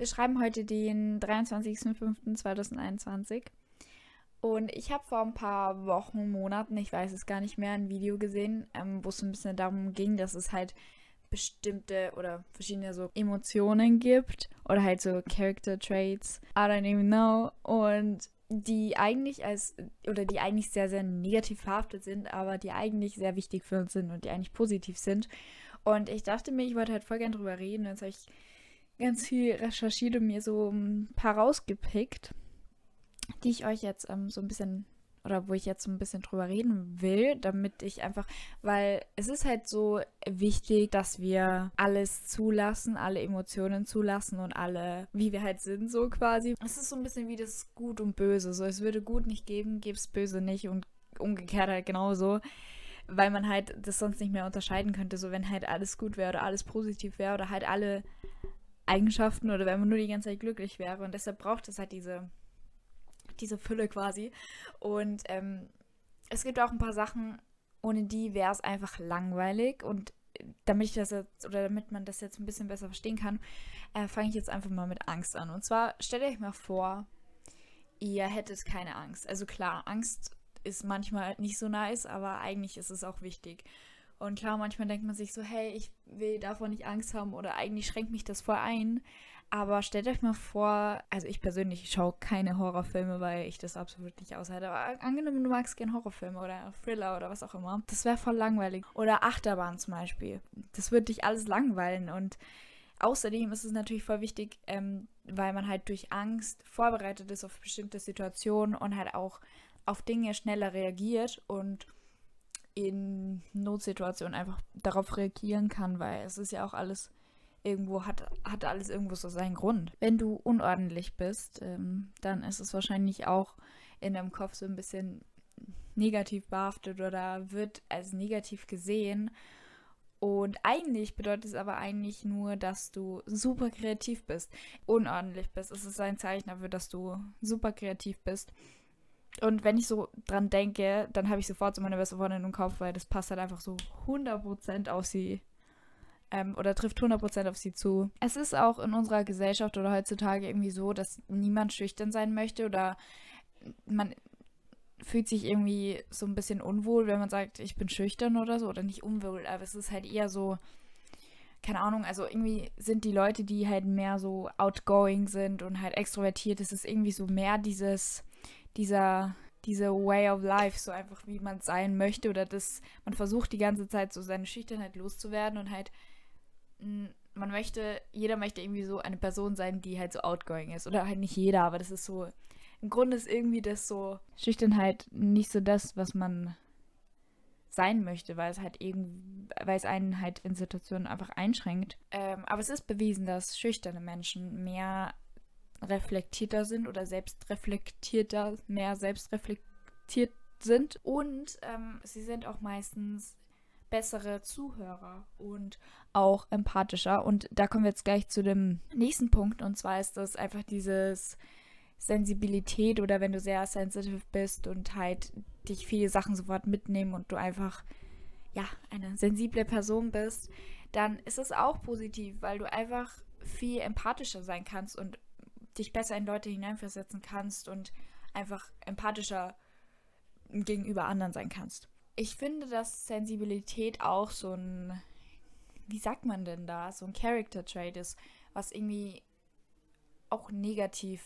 Wir schreiben heute den 23.05.2021. Und ich habe vor ein paar Wochen, Monaten, ich weiß es gar nicht mehr, ein Video gesehen, ähm, wo es ein bisschen darum ging, dass es halt bestimmte oder verschiedene so Emotionen gibt oder halt so Character Traits, I don't even know. Und die eigentlich als oder die eigentlich sehr sehr negativ verhaftet sind, aber die eigentlich sehr wichtig für uns sind und die eigentlich positiv sind. Und ich dachte mir, ich wollte halt voll gern drüber reden, jetzt habe ich ganz viel recherchiert und mir so ein paar rausgepickt, die ich euch jetzt ähm, so ein bisschen oder wo ich jetzt so ein bisschen drüber reden will, damit ich einfach, weil es ist halt so wichtig, dass wir alles zulassen, alle Emotionen zulassen und alle, wie wir halt sind, so quasi. Es ist so ein bisschen wie das Gut und Böse. So, es würde Gut nicht geben, gäbe es Böse nicht und umgekehrt halt genauso. Weil man halt das sonst nicht mehr unterscheiden könnte, so wenn halt alles gut wäre oder alles positiv wäre oder halt alle Eigenschaften oder wenn man nur die ganze Zeit glücklich wäre. Und deshalb braucht es halt diese diese Fülle quasi. Und ähm, es gibt auch ein paar Sachen, ohne die wäre es einfach langweilig. Und damit ich das jetzt, oder damit man das jetzt ein bisschen besser verstehen kann, äh, fange ich jetzt einfach mal mit Angst an. Und zwar stellt euch mal vor, ihr hättet keine Angst. Also klar, Angst ist manchmal nicht so nice, aber eigentlich ist es auch wichtig. Und klar, manchmal denkt man sich so, hey, ich will davon nicht Angst haben oder eigentlich schränkt mich das voll ein. Aber stellt euch mal vor, also ich persönlich schaue keine Horrorfilme, weil ich das absolut nicht aushalte. Aber angenommen, du magst gerne Horrorfilme oder Thriller oder was auch immer. Das wäre voll langweilig. Oder Achterbahn zum Beispiel. Das würde dich alles langweilen. Und außerdem ist es natürlich voll wichtig, ähm, weil man halt durch Angst vorbereitet ist auf bestimmte Situationen und halt auch auf Dinge schneller reagiert und in Notsituationen einfach darauf reagieren kann, weil es ist ja auch alles irgendwo hat, hat alles irgendwo so seinen Grund. Wenn du unordentlich bist, ähm, dann ist es wahrscheinlich auch in deinem Kopf so ein bisschen negativ behaftet oder wird als negativ gesehen. Und eigentlich bedeutet es aber eigentlich nur, dass du super kreativ bist, unordentlich bist. Es ist ein Zeichen dafür, dass du super kreativ bist. Und wenn ich so dran denke, dann habe ich sofort so meine beste Freundin im Kopf, weil das passt halt einfach so 100% auf sie ähm, oder trifft 100% auf sie zu. Es ist auch in unserer Gesellschaft oder heutzutage irgendwie so, dass niemand schüchtern sein möchte oder man fühlt sich irgendwie so ein bisschen unwohl, wenn man sagt, ich bin schüchtern oder so oder nicht unwohl, aber es ist halt eher so, keine Ahnung, also irgendwie sind die Leute, die halt mehr so outgoing sind und halt extrovertiert, es ist irgendwie so mehr dieses, dieser, diese Way of Life, so einfach wie man sein möchte oder das, man versucht die ganze Zeit so seine Schüchternheit loszuwerden und halt man möchte, jeder möchte irgendwie so eine Person sein, die halt so outgoing ist. Oder halt nicht jeder, aber das ist so, im Grunde ist irgendwie das so, Schüchternheit nicht so das, was man sein möchte, weil es halt irgendwie, weil es einen halt in Situationen einfach einschränkt. Ähm, aber es ist bewiesen, dass schüchterne Menschen mehr reflektierter sind oder selbstreflektierter, mehr selbstreflektiert sind und ähm, sie sind auch meistens bessere Zuhörer und auch empathischer. Und da kommen wir jetzt gleich zu dem nächsten Punkt. Und zwar ist das einfach dieses Sensibilität oder wenn du sehr sensitive bist und halt dich viele Sachen sofort mitnehmen und du einfach ja eine sensible Person bist, dann ist es auch positiv, weil du einfach viel empathischer sein kannst und dich besser in Leute hineinversetzen kannst und einfach empathischer gegenüber anderen sein kannst. Ich finde, dass Sensibilität auch so ein, wie sagt man denn da, so ein Character Trait ist, was irgendwie auch negativ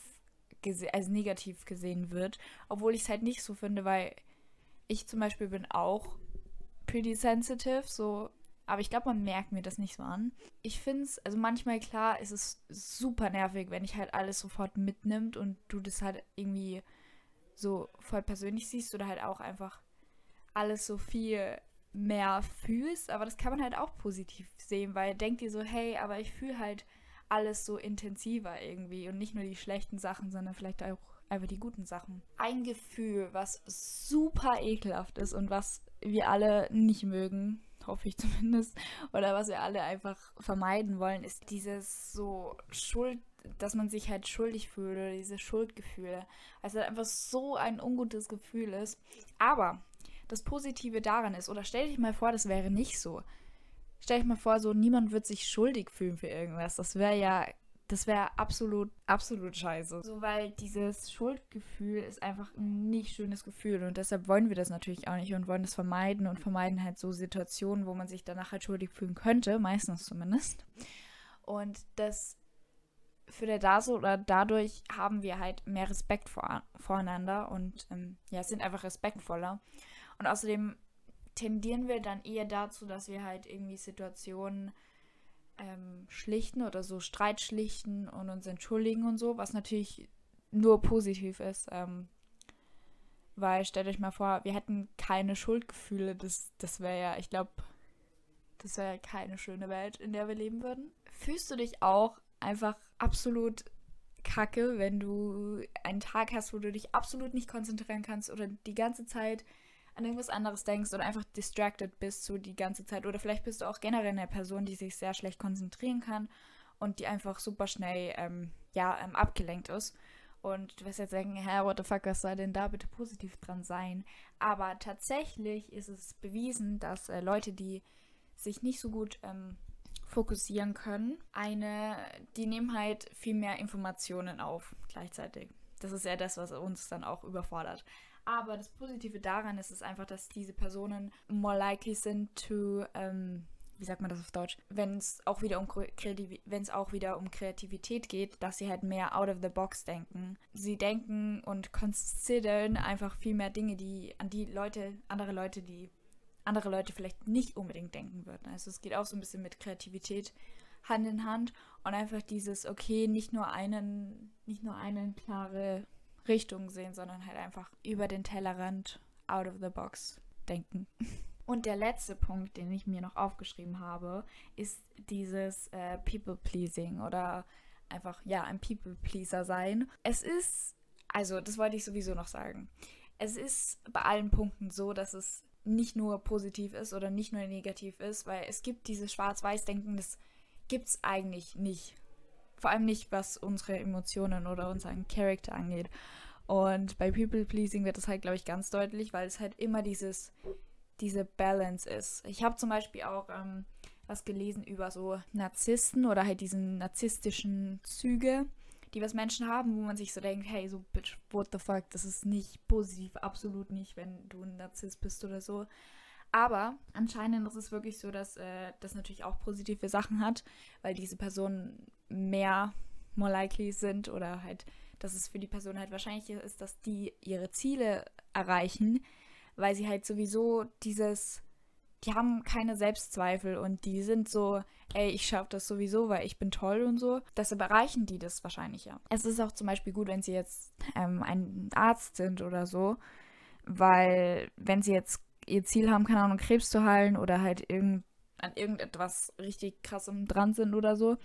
als negativ gesehen wird, obwohl ich es halt nicht so finde, weil ich zum Beispiel bin auch pretty sensitive, so, aber ich glaube, man merkt mir das nicht so an. Ich finde es, also manchmal klar, ist es super nervig, wenn ich halt alles sofort mitnimmt und du das halt irgendwie so voll persönlich siehst oder halt auch einfach alles so viel mehr fühlst, aber das kann man halt auch positiv sehen, weil denkt dir so, hey, aber ich fühle halt alles so intensiver irgendwie und nicht nur die schlechten Sachen, sondern vielleicht auch einfach die guten Sachen. Ein Gefühl, was super ekelhaft ist und was wir alle nicht mögen, hoffe ich zumindest, oder was wir alle einfach vermeiden wollen, ist dieses so Schuld, dass man sich halt schuldig fühlt oder diese Schuldgefühle. Also einfach so ein ungutes Gefühl ist. Aber das Positive daran ist. Oder stell dich mal vor, das wäre nicht so. Stell dich mal vor, so niemand wird sich schuldig fühlen für irgendwas. Das wäre ja das wäre absolut, absolut scheiße. So, weil dieses Schuldgefühl ist einfach ein nicht schönes Gefühl und deshalb wollen wir das natürlich auch nicht und wollen das vermeiden und vermeiden halt so Situationen, wo man sich danach halt schuldig fühlen könnte, meistens zumindest. Und das führt da so oder dadurch haben wir halt mehr Respekt vor, voreinander und ähm, ja, sind einfach respektvoller. Und außerdem tendieren wir dann eher dazu, dass wir halt irgendwie Situationen ähm, schlichten oder so Streit schlichten und uns entschuldigen und so, was natürlich nur positiv ist. Ähm, weil stellt euch mal vor, wir hätten keine Schuldgefühle. Das, das wäre ja, ich glaube, das wäre keine schöne Welt, in der wir leben würden. Fühlst du dich auch einfach absolut kacke, wenn du einen Tag hast, wo du dich absolut nicht konzentrieren kannst oder die ganze Zeit an irgendwas anderes denkst oder einfach distracted bist so die ganze Zeit. Oder vielleicht bist du auch generell eine Person, die sich sehr schlecht konzentrieren kann und die einfach super schnell ähm, ja, ähm, abgelenkt ist. Und du wirst jetzt denken, hä, what the fuck, was soll denn da bitte positiv dran sein? Aber tatsächlich ist es bewiesen, dass äh, Leute, die sich nicht so gut ähm, fokussieren können, eine, die nehmen halt viel mehr Informationen auf gleichzeitig. Das ist ja das, was uns dann auch überfordert. Aber das Positive daran ist es einfach, dass diese Personen more likely sind to, ähm, wie sagt man das auf Deutsch, wenn es auch wieder um auch wieder um Kreativität geht, dass sie halt mehr out of the box denken. Sie denken und considern einfach viel mehr Dinge, die an die Leute, andere Leute, die andere Leute vielleicht nicht unbedingt denken würden. Also es geht auch so ein bisschen mit Kreativität Hand in Hand und einfach dieses okay, nicht nur einen, nicht nur eine klare Richtung sehen, sondern halt einfach über den Tellerrand, out of the box denken. Und der letzte Punkt, den ich mir noch aufgeschrieben habe, ist dieses äh, People-Pleasing oder einfach, ja, ein People-Pleaser sein. Es ist, also das wollte ich sowieso noch sagen, es ist bei allen Punkten so, dass es nicht nur positiv ist oder nicht nur negativ ist, weil es gibt dieses Schwarz-Weiß-Denken, das gibt es eigentlich nicht. Vor allem nicht, was unsere Emotionen oder unseren Charakter angeht. Und bei People Pleasing wird das halt, glaube ich, ganz deutlich, weil es halt immer dieses, diese Balance ist. Ich habe zum Beispiel auch ähm, was gelesen über so Narzissten oder halt diesen narzisstischen Züge, die was Menschen haben, wo man sich so denkt, hey, so bitch, what the fuck, das ist nicht positiv, absolut nicht, wenn du ein Narzisst bist oder so. Aber anscheinend ist es wirklich so, dass äh, das natürlich auch positive Sachen hat, weil diese Personen mehr more likely sind oder halt dass es für die Person halt wahrscheinlicher ist, dass die ihre Ziele erreichen, weil sie halt sowieso dieses, die haben keine Selbstzweifel und die sind so, ey, ich schaffe das sowieso, weil ich bin toll und so. Deshalb erreichen die das wahrscheinlich ja. Es ist auch zum Beispiel gut, wenn sie jetzt ähm, ein Arzt sind oder so, weil wenn sie jetzt ihr Ziel haben, keine Ahnung, Krebs zu heilen oder halt irgend, an irgendetwas richtig krassem dran sind oder so,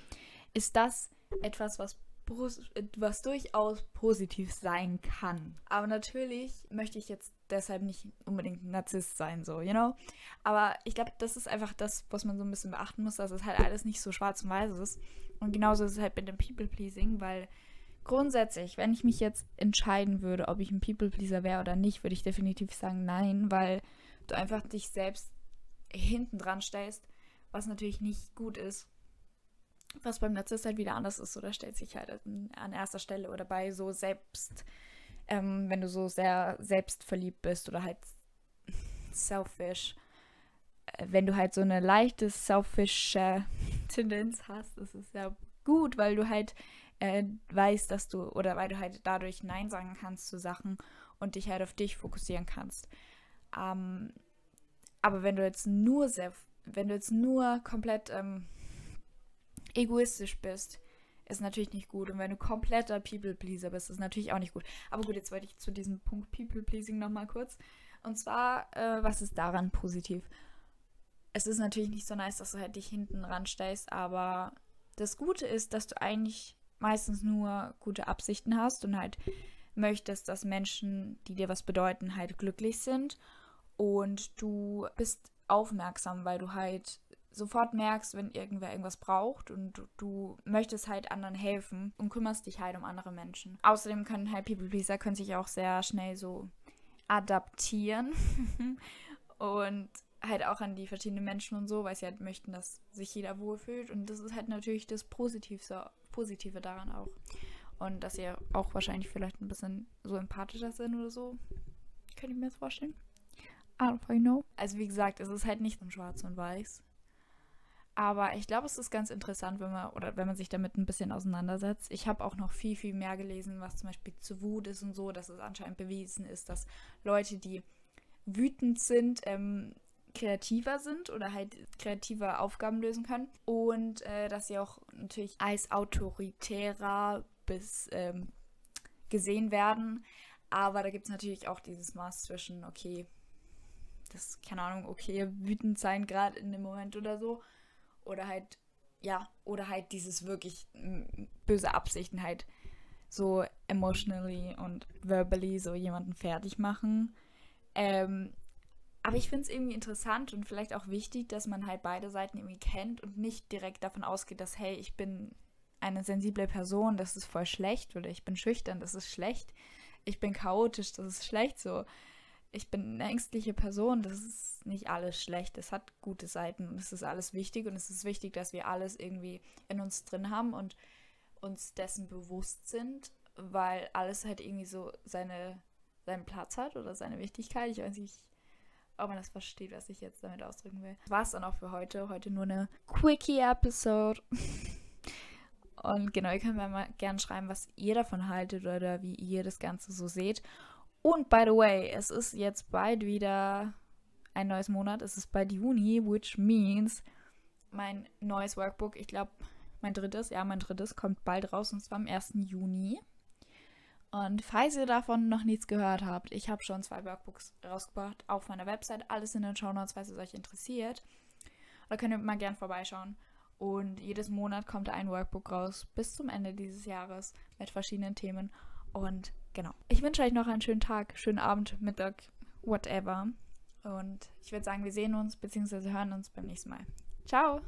ist das etwas, was was durchaus positiv sein kann. Aber natürlich möchte ich jetzt deshalb nicht unbedingt Narzisst sein, so, you know? Aber ich glaube, das ist einfach das, was man so ein bisschen beachten muss, dass es halt alles nicht so schwarz und weiß ist. Und genauso ist es halt mit dem People-Pleasing, weil grundsätzlich, wenn ich mich jetzt entscheiden würde, ob ich ein People-Pleaser wäre oder nicht, würde ich definitiv sagen nein, weil einfach dich selbst hinten dran stellst, was natürlich nicht gut ist was beim Narzisst halt wieder anders ist, oder stellt sich halt an erster Stelle oder bei so selbst, ähm, wenn du so sehr selbstverliebt bist oder halt selfish, äh, wenn du halt so eine leichte selfish Tendenz hast, ist es ja gut, weil du halt äh, weißt, dass du, oder weil du halt dadurch Nein sagen kannst zu Sachen und dich halt auf dich fokussieren kannst. Ähm, aber wenn du jetzt nur sehr, wenn du jetzt nur komplett ähm, egoistisch bist, ist natürlich nicht gut. Und wenn du kompletter People-Pleaser bist, ist natürlich auch nicht gut. Aber gut, jetzt wollte ich zu diesem Punkt People-Pleasing nochmal kurz. Und zwar, äh, was ist daran positiv? Es ist natürlich nicht so nice, dass du halt dich hinten ranstellst, aber das Gute ist, dass du eigentlich meistens nur gute Absichten hast und halt möchtest, dass Menschen, die dir was bedeuten, halt glücklich sind. Und du bist aufmerksam, weil du halt sofort merkst, wenn irgendwer irgendwas braucht und du, möchtest halt anderen helfen und kümmerst dich halt um andere Menschen. Außerdem können halt People Pleaser können sich auch sehr schnell so adaptieren und halt auch an die verschiedenen Menschen und so, weil sie halt möchten, dass sich jeder wohlfühlt und das ist halt natürlich das Positivste, Positive daran auch. Und dass sie auch wahrscheinlich vielleicht ein bisschen so empathischer sind oder so. Könnte ich mir das vorstellen. I know. Also wie gesagt, es ist halt nicht so schwarz und weiß. Aber ich glaube, es ist ganz interessant, wenn man oder wenn man sich damit ein bisschen auseinandersetzt. Ich habe auch noch viel, viel mehr gelesen, was zum Beispiel zu Wut ist und so, dass es anscheinend bewiesen ist, dass Leute, die wütend sind, ähm, kreativer sind oder halt kreative Aufgaben lösen können. Und äh, dass sie auch natürlich als autoritärer bis ähm, gesehen werden. Aber da gibt es natürlich auch dieses Maß zwischen, okay, das, keine Ahnung, okay, wütend sein gerade in dem Moment oder so oder halt, ja, oder halt dieses wirklich böse Absichten halt so emotionally und verbally so jemanden fertig machen. Ähm, aber ich finde es irgendwie interessant und vielleicht auch wichtig, dass man halt beide Seiten irgendwie kennt und nicht direkt davon ausgeht, dass, hey, ich bin eine sensible Person, das ist voll schlecht oder ich bin schüchtern, das ist schlecht. Ich bin chaotisch, das ist schlecht so ich bin eine ängstliche Person, das ist nicht alles schlecht. Es hat gute Seiten und es ist alles wichtig und es ist wichtig, dass wir alles irgendwie in uns drin haben und uns dessen bewusst sind, weil alles halt irgendwie so seine, seinen Platz hat oder seine Wichtigkeit. Ich weiß nicht, ob man das versteht, was ich jetzt damit ausdrücken will. Das war es dann auch für heute. Heute nur eine Quickie-Episode. Und genau, ihr könnt mir mal gerne schreiben, was ihr davon haltet oder wie ihr das Ganze so seht. Und by the way, es ist jetzt bald wieder ein neues Monat. Es ist bald Juni, which means mein neues Workbook, ich glaube, mein drittes, ja, mein drittes, kommt bald raus und zwar am 1. Juni. Und falls ihr davon noch nichts gehört habt, ich habe schon zwei Workbooks rausgebracht auf meiner Website. Alles in den Show Notes, falls es euch interessiert. Da könnt ihr mal gern vorbeischauen. Und jedes Monat kommt ein Workbook raus bis zum Ende dieses Jahres mit verschiedenen Themen. Und genau. Ich wünsche euch noch einen schönen Tag, schönen Abend, Mittag, whatever. Und ich würde sagen, wir sehen uns bzw. hören uns beim nächsten Mal. Ciao!